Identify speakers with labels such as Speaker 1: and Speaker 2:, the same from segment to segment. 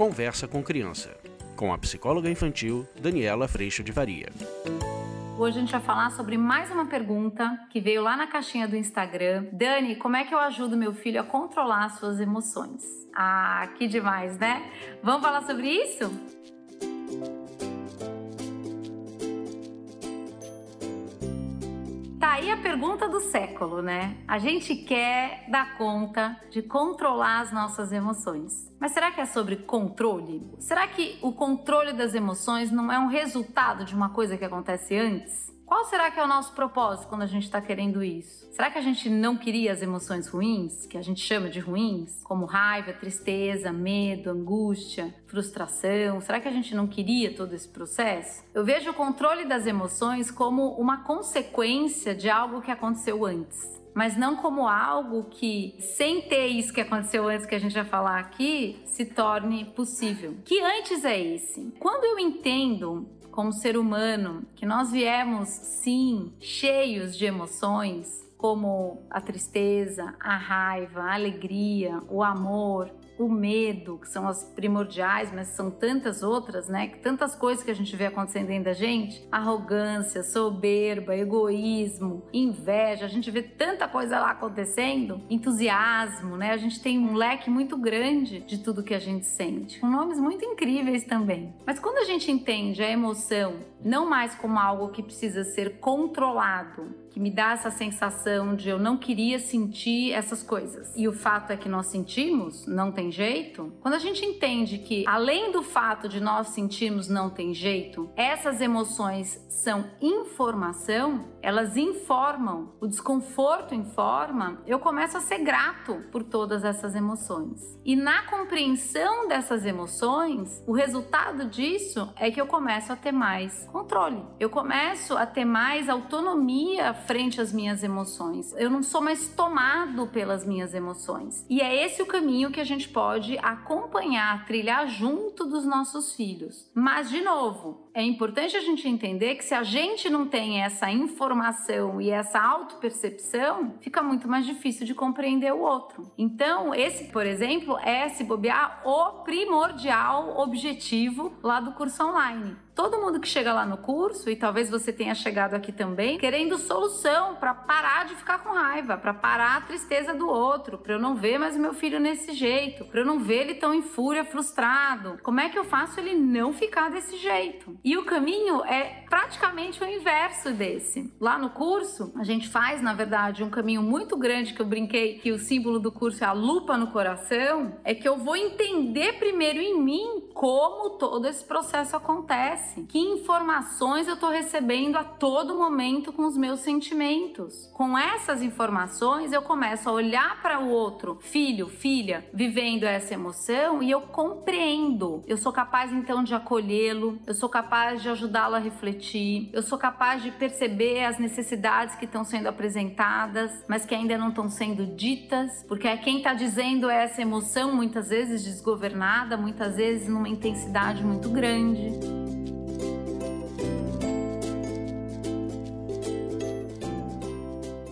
Speaker 1: Conversa com Criança, com a psicóloga infantil Daniela Freixo de Varia.
Speaker 2: Hoje a gente vai falar sobre mais uma pergunta que veio lá na caixinha do Instagram. Dani, como é que eu ajudo meu filho a controlar suas emoções? Ah, que demais, né? Vamos falar sobre isso? Tá aí a pergunta do século, né? A gente quer dar conta de controlar as nossas emoções. Mas será que é sobre controle? Será que o controle das emoções não é um resultado de uma coisa que acontece antes? Qual será que é o nosso propósito quando a gente está querendo isso? Será que a gente não queria as emoções ruins, que a gente chama de ruins, como raiva, tristeza, medo, angústia, frustração? Será que a gente não queria todo esse processo? Eu vejo o controle das emoções como uma consequência de algo que aconteceu antes mas não como algo que, sem ter isso que aconteceu antes que a gente vai falar aqui, se torne possível. Que antes é esse? Quando eu entendo como ser humano, que nós viemos sim cheios de emoções, como a tristeza, a raiva, a alegria, o amor, o medo, que são as primordiais, mas são tantas outras, né? Tantas coisas que a gente vê acontecendo dentro da gente: arrogância, soberba, egoísmo, inveja. A gente vê tanta coisa lá acontecendo, entusiasmo, né? A gente tem um leque muito grande de tudo que a gente sente, com nomes muito incríveis também. Mas quando a gente entende a emoção não mais como algo que precisa ser controlado, que me dá essa sensação de eu não queria sentir essas coisas. E o fato é que nós sentimos, não tem jeito. Quando a gente entende que além do fato de nós sentirmos não tem jeito, essas emoções são informação, elas informam, o desconforto informa, eu começo a ser grato por todas essas emoções. E na compreensão dessas emoções, o resultado disso é que eu começo a ter mais controle. Eu começo a ter mais autonomia frente às minhas emoções. Eu não sou mais tomado pelas minhas emoções. E é esse o caminho que a gente pode acompanhar, trilhar junto dos nossos filhos. Mas, de novo, é importante a gente entender que se a gente não tem essa informação e essa autopercepção, fica muito mais difícil de compreender o outro. Então, esse, por exemplo, é se bobear o primordial objetivo lá do curso online todo mundo que chega lá no curso, e talvez você tenha chegado aqui também, querendo solução para parar de ficar com raiva, para parar a tristeza do outro, para eu não ver mais meu filho nesse jeito, para eu não ver ele tão em fúria, frustrado. Como é que eu faço ele não ficar desse jeito? O caminho é praticamente o inverso desse. Lá no curso, a gente faz, na verdade, um caminho muito grande que eu brinquei que o símbolo do curso é a lupa no coração, é que eu vou entender primeiro em mim como todo esse processo acontece? Que informações eu estou recebendo a todo momento com os meus sentimentos? Com essas informações, eu começo a olhar para o outro, filho, filha, vivendo essa emoção e eu compreendo. Eu sou capaz então de acolhê-lo, eu sou capaz de ajudá-lo a refletir, eu sou capaz de perceber as necessidades que estão sendo apresentadas, mas que ainda não estão sendo ditas, porque é quem está dizendo essa emoção muitas vezes desgovernada, muitas vezes numa intensidade muito grande.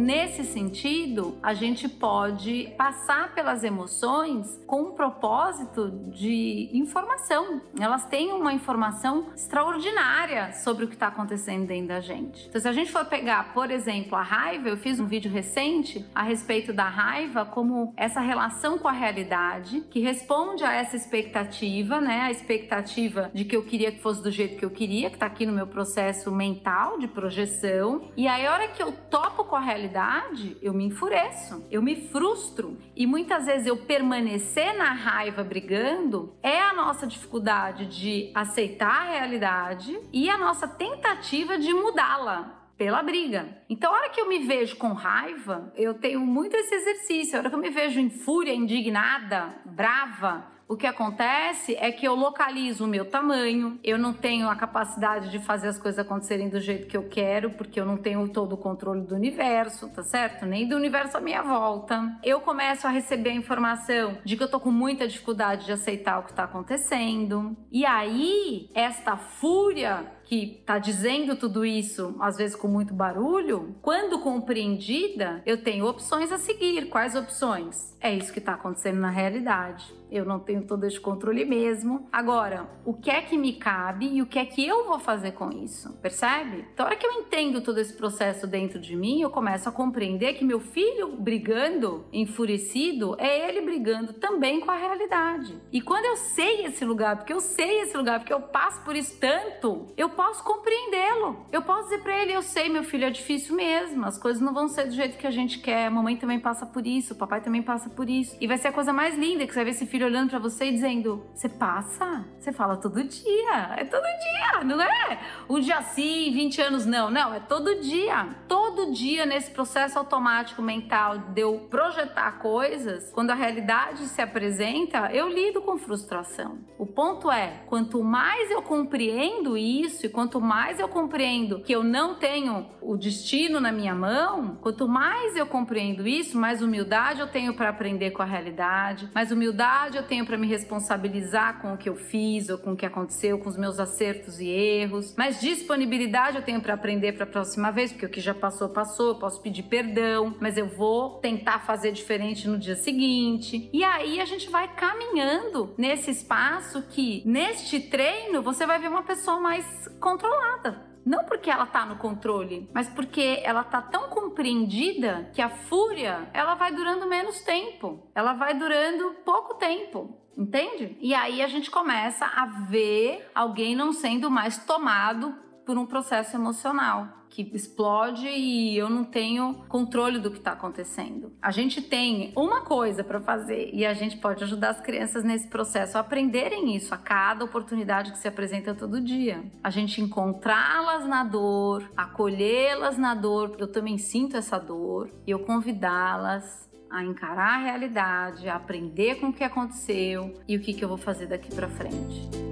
Speaker 2: Nesse sentido, a gente pode passar pelas emoções com um propósito de informação. Elas têm uma informação extraordinária sobre o que está acontecendo dentro da gente. Então, se a gente for pegar, por exemplo, a raiva, eu fiz um vídeo recente a respeito da raiva como essa relação com a realidade que responde a essa expectativa, né? A expectativa de que eu queria que fosse do jeito que eu queria, que está aqui no meu processo mental de projeção. E aí, a hora que eu topo com a realidade, realidade, eu me enfureço, eu me frustro. E muitas vezes eu permanecer na raiva brigando é a nossa dificuldade de aceitar a realidade e a nossa tentativa de mudá-la pela briga. Então, a hora que eu me vejo com raiva, eu tenho muito esse exercício. A hora que eu me vejo em fúria, indignada, brava, o que acontece é que eu localizo o meu tamanho, eu não tenho a capacidade de fazer as coisas acontecerem do jeito que eu quero, porque eu não tenho todo o controle do universo, tá certo? Nem do universo à minha volta. Eu começo a receber a informação de que eu tô com muita dificuldade de aceitar o que tá acontecendo. E aí, esta fúria que está dizendo tudo isso, às vezes com muito barulho, quando compreendida, eu tenho opções a seguir. Quais opções? É isso que está acontecendo na realidade eu não tenho todo esse controle mesmo. Agora, o que é que me cabe e o que é que eu vou fazer com isso? Percebe? Então, a hora que eu entendo todo esse processo dentro de mim, eu começo a compreender que meu filho brigando, enfurecido, é ele brigando também com a realidade. E quando eu sei esse lugar, porque eu sei esse lugar, porque eu passo por isso tanto, eu posso compreendê-lo. Eu posso dizer para ele: eu sei, meu filho, é difícil mesmo, as coisas não vão ser do jeito que a gente quer, a mamãe também passa por isso, o papai também passa por isso. E vai ser a coisa mais linda que você vai ver esse filho olhando para você e dizendo: Você passa? Você fala todo dia. É todo dia, não é? Um dia sim, 20 anos não. Não, é todo dia. Todo dia nesse processo automático mental de eu projetar coisas, quando a realidade se apresenta, eu lido com frustração. O ponto é: quanto mais eu compreendo isso quanto mais eu compreendo que eu não tenho o destino na minha mão, quanto mais eu compreendo isso, mais humildade eu tenho para aprender com a realidade, mais humildade eu tenho para me responsabilizar com o que eu fiz ou com o que aconteceu, com os meus acertos e erros, mas disponibilidade eu tenho para aprender para a próxima vez, porque o que já passou, passou, eu posso pedir perdão, mas eu vou tentar fazer diferente no dia seguinte. E aí a gente vai caminhando nesse espaço que, neste treino, você vai ver uma pessoa mais controlada. Não porque ela tá no controle, mas porque ela tá tão compreendida que a fúria, ela vai durando menos tempo. Ela vai durando pouco tempo. Entende? E aí a gente começa a ver alguém não sendo mais tomado por um processo emocional que explode e eu não tenho controle do que está acontecendo. A gente tem uma coisa para fazer e a gente pode ajudar as crianças nesse processo a aprenderem isso a cada oportunidade que se apresenta todo dia. A gente encontrá-las na dor, acolhê-las na dor, eu também sinto essa dor, e eu convidá-las a encarar a realidade, a aprender com o que aconteceu e o que, que eu vou fazer daqui para frente.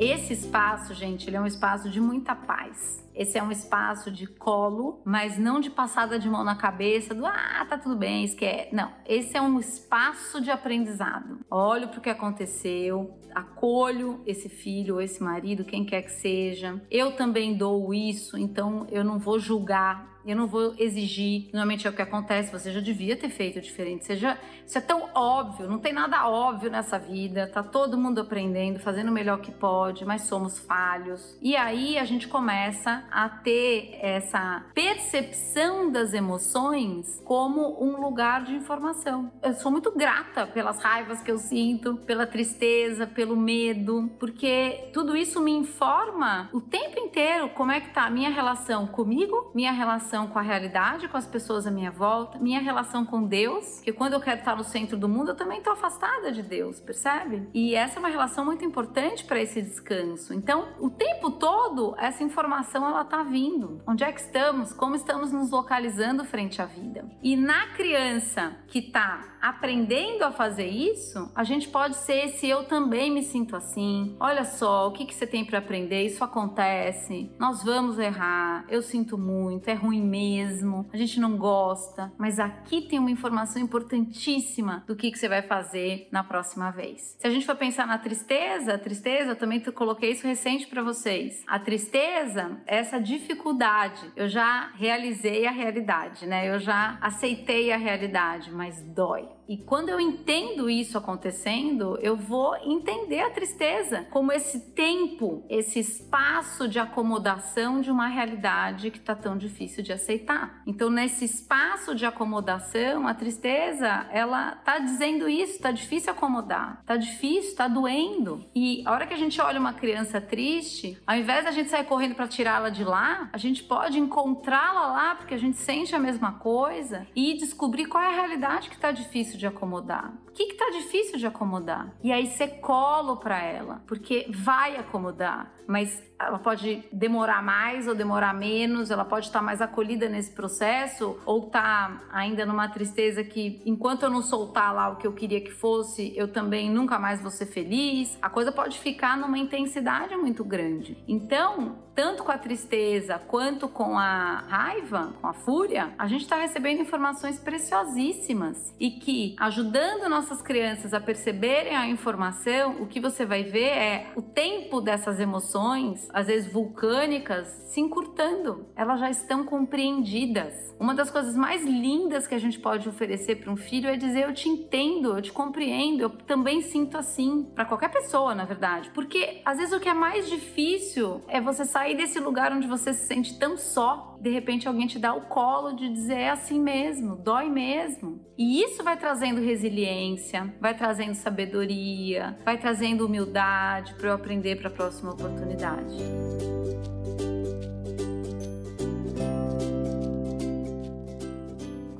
Speaker 2: Esse espaço, gente, ele é um espaço de muita paz. Esse é um espaço de colo, mas não de passada de mão na cabeça do ah, tá tudo bem, esquece. Não, esse é um espaço de aprendizado. Olho para o que aconteceu, acolho esse filho ou esse marido, quem quer que seja. Eu também dou isso, então eu não vou julgar eu não vou exigir. Normalmente é o que acontece, você já devia ter feito diferente. Já, isso é tão óbvio, não tem nada óbvio nessa vida. Tá todo mundo aprendendo, fazendo o melhor que pode, mas somos falhos. E aí a gente começa a ter essa percepção das emoções como um lugar de informação. Eu sou muito grata pelas raivas que eu sinto, pela tristeza, pelo medo, porque tudo isso me informa o tempo inteiro como é que tá a minha relação comigo, minha relação com a realidade, com as pessoas à minha volta, minha relação com Deus, que quando eu quero estar no centro do mundo, eu também estou afastada de Deus, percebe? E essa é uma relação muito importante para esse descanso. Então, o tempo todo, essa informação ela tá vindo. Onde é que estamos? Como estamos nos localizando frente à vida? E na criança que está aprendendo a fazer isso, a gente pode ser esse eu também me sinto assim. Olha só, o que, que você tem para aprender? Isso acontece. Nós vamos errar. Eu sinto muito. É ruim mesmo. A gente não gosta. Mas aqui tem uma informação importantíssima do que, que você vai fazer na próxima vez. Se a gente for pensar na tristeza, a tristeza, eu também coloquei isso recente para vocês. A tristeza é essa dificuldade. Eu já realizei a realidade, né? Eu já aceitei a realidade, mas dói. E quando eu entendo isso acontecendo, eu vou entender a tristeza como esse tempo, esse espaço de acomodação de uma realidade que está tão difícil de aceitar. Então, nesse espaço de acomodação, a tristeza, ela tá dizendo isso, tá difícil acomodar, tá difícil, tá doendo. E a hora que a gente olha uma criança triste, ao invés da gente sair correndo para tirá-la de lá, a gente pode encontrá-la lá porque a gente sente a mesma coisa e descobrir qual é a realidade que está difícil de acomodar? O que está difícil de acomodar? E aí você colo para ela, porque vai acomodar, mas ela pode demorar mais ou demorar menos, ela pode estar mais acolhida nesse processo ou tá ainda numa tristeza que enquanto eu não soltar lá o que eu queria que fosse, eu também nunca mais vou ser feliz. A coisa pode ficar numa intensidade muito grande. Então, tanto com a tristeza quanto com a raiva, com a fúria, a gente está recebendo informações preciosíssimas e que que, ajudando nossas crianças a perceberem a informação, o que você vai ver é o tempo dessas emoções, às vezes vulcânicas, se encurtando. Elas já estão compreendidas. Uma das coisas mais lindas que a gente pode oferecer para um filho é dizer: Eu te entendo, eu te compreendo, eu também sinto assim. Para qualquer pessoa, na verdade. Porque às vezes o que é mais difícil é você sair desse lugar onde você se sente tão só. De repente alguém te dá o colo de dizer: É assim mesmo, dói mesmo. E isso vai trazendo resiliência, vai trazendo sabedoria, vai trazendo humildade para eu aprender para a próxima oportunidade.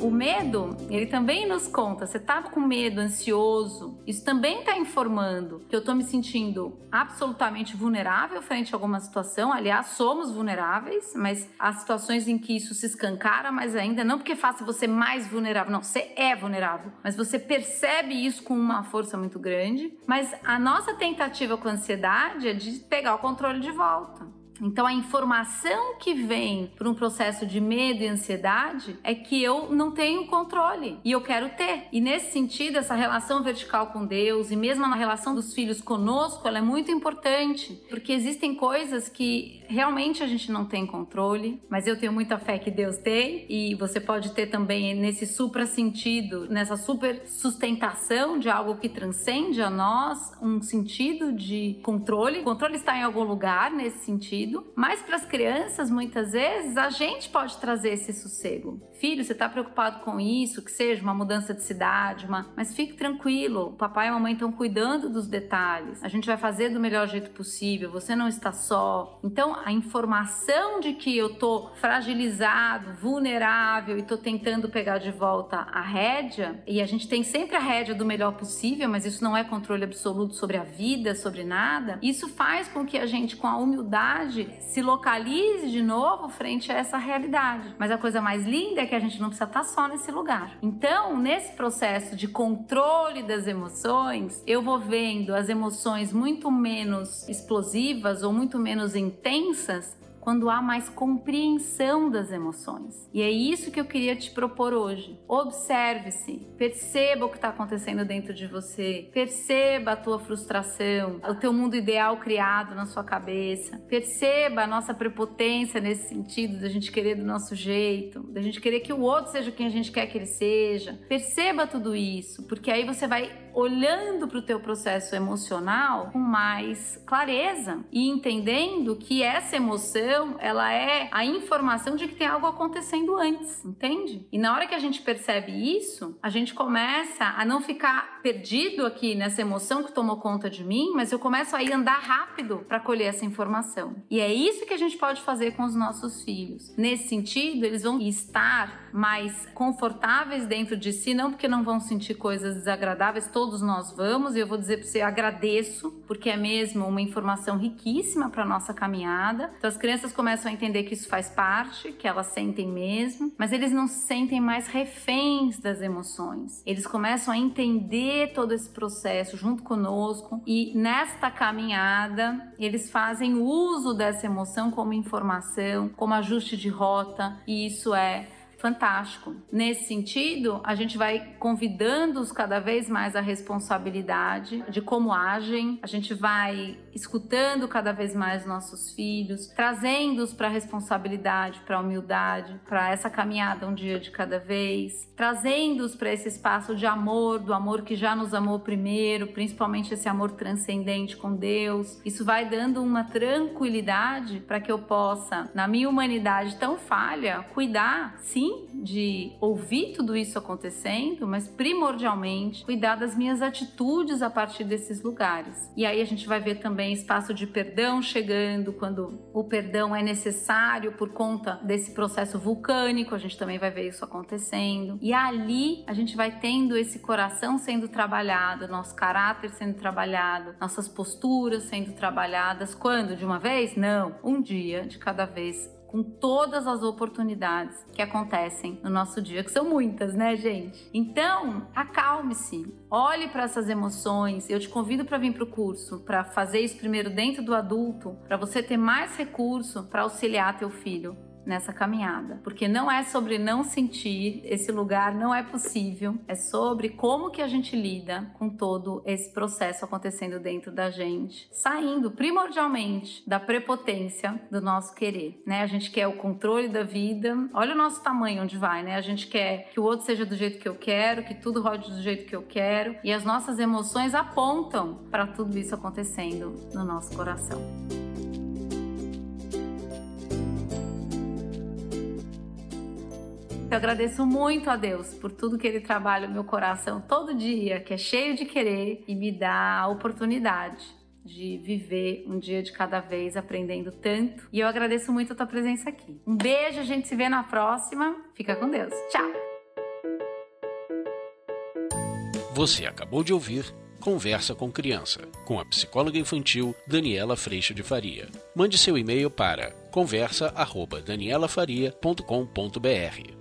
Speaker 2: O medo, ele também nos conta, você tá com medo, ansioso, isso também está informando que eu tô me sentindo absolutamente vulnerável frente a alguma situação. Aliás, somos vulneráveis, mas há situações em que isso se escancara mais ainda, não porque faça você mais vulnerável, não, você é vulnerável, mas você percebe isso com uma força muito grande. Mas a nossa tentativa com a ansiedade é de pegar o controle de volta. Então, a informação que vem por um processo de medo e ansiedade é que eu não tenho controle e eu quero ter. E nesse sentido, essa relação vertical com Deus e mesmo na relação dos filhos conosco, ela é muito importante, porque existem coisas que realmente a gente não tem controle, mas eu tenho muita fé que Deus tem e você pode ter também nesse supra sentido, nessa super sustentação de algo que transcende a nós, um sentido de controle. O controle está em algum lugar nesse sentido mas para as crianças, muitas vezes, a gente pode trazer esse sossego. Filho, você está preocupado com isso, que seja uma mudança de cidade, uma... mas fique tranquilo, o papai e a mamãe estão cuidando dos detalhes. A gente vai fazer do melhor jeito possível, você não está só. Então, a informação de que eu tô fragilizado, vulnerável e tô tentando pegar de volta a rédea, e a gente tem sempre a rédea do melhor possível, mas isso não é controle absoluto sobre a vida, sobre nada. Isso faz com que a gente, com a humildade, se localize de novo frente a essa realidade. Mas a coisa mais linda é que a gente não precisa estar só nesse lugar. Então, nesse processo de controle das emoções, eu vou vendo as emoções muito menos explosivas ou muito menos intensas quando há mais compreensão das emoções. E é isso que eu queria te propor hoje. Observe-se, perceba o que está acontecendo dentro de você, perceba a tua frustração, o teu mundo ideal criado na sua cabeça, perceba a nossa prepotência nesse sentido da gente querer do nosso jeito, da gente querer que o outro seja quem a gente quer que ele seja. Perceba tudo isso, porque aí você vai olhando para o teu processo emocional com mais clareza e entendendo que essa emoção ela é a informação de que tem algo acontecendo antes, entende? E na hora que a gente percebe isso, a gente começa a não ficar perdido aqui nessa emoção que tomou conta de mim, mas eu começo a ir andar rápido para colher essa informação. E é isso que a gente pode fazer com os nossos filhos. Nesse sentido, eles vão estar mais confortáveis dentro de si, não porque não vão sentir coisas desagradáveis, todos nós vamos, eu vou dizer para você agradeço, porque é mesmo uma informação riquíssima para nossa caminhada. Então as crianças começam a entender que isso faz parte, que elas sentem mesmo, mas eles não se sentem mais reféns das emoções. Eles começam a entender todo esse processo junto conosco e nesta caminhada eles fazem uso dessa emoção como informação, como ajuste de rota, e isso é fantástico. Nesse sentido, a gente vai convidando-os cada vez mais à responsabilidade de como agem, a gente vai escutando cada vez mais nossos filhos, trazendo-os para a responsabilidade, para a humildade, para essa caminhada um dia de cada vez, trazendo-os para esse espaço de amor, do amor que já nos amou primeiro, principalmente esse amor transcendente com Deus. Isso vai dando uma tranquilidade para que eu possa, na minha humanidade tão falha, cuidar, sim, de ouvir tudo isso acontecendo, mas primordialmente cuidar das minhas atitudes a partir desses lugares. E aí a gente vai ver também espaço de perdão chegando, quando o perdão é necessário por conta desse processo vulcânico, a gente também vai ver isso acontecendo. E ali a gente vai tendo esse coração sendo trabalhado, nosso caráter sendo trabalhado, nossas posturas sendo trabalhadas. Quando? De uma vez? Não, um dia de cada vez com todas as oportunidades que acontecem no nosso dia, que são muitas, né, gente? Então, acalme-se, olhe para essas emoções. Eu te convido para vir para o curso, para fazer isso primeiro dentro do adulto, para você ter mais recurso para auxiliar teu filho nessa caminhada, porque não é sobre não sentir, esse lugar não é possível, é sobre como que a gente lida com todo esse processo acontecendo dentro da gente, saindo primordialmente da prepotência do nosso querer, né? A gente quer o controle da vida. Olha o nosso tamanho onde vai, né? A gente quer que o outro seja do jeito que eu quero, que tudo rode do jeito que eu quero, e as nossas emoções apontam para tudo isso acontecendo no nosso coração. Eu agradeço muito a Deus por tudo que Ele trabalha no meu coração todo dia, que é cheio de querer e me dá a oportunidade de viver um dia de cada vez aprendendo tanto. E eu agradeço muito a tua presença aqui. Um beijo, a gente se vê na próxima. Fica com Deus. Tchau.
Speaker 1: Você acabou de ouvir Conversa com Criança, com a psicóloga infantil Daniela Freixo de Faria. Mande seu e-mail para conversa@danielafaria.com.br.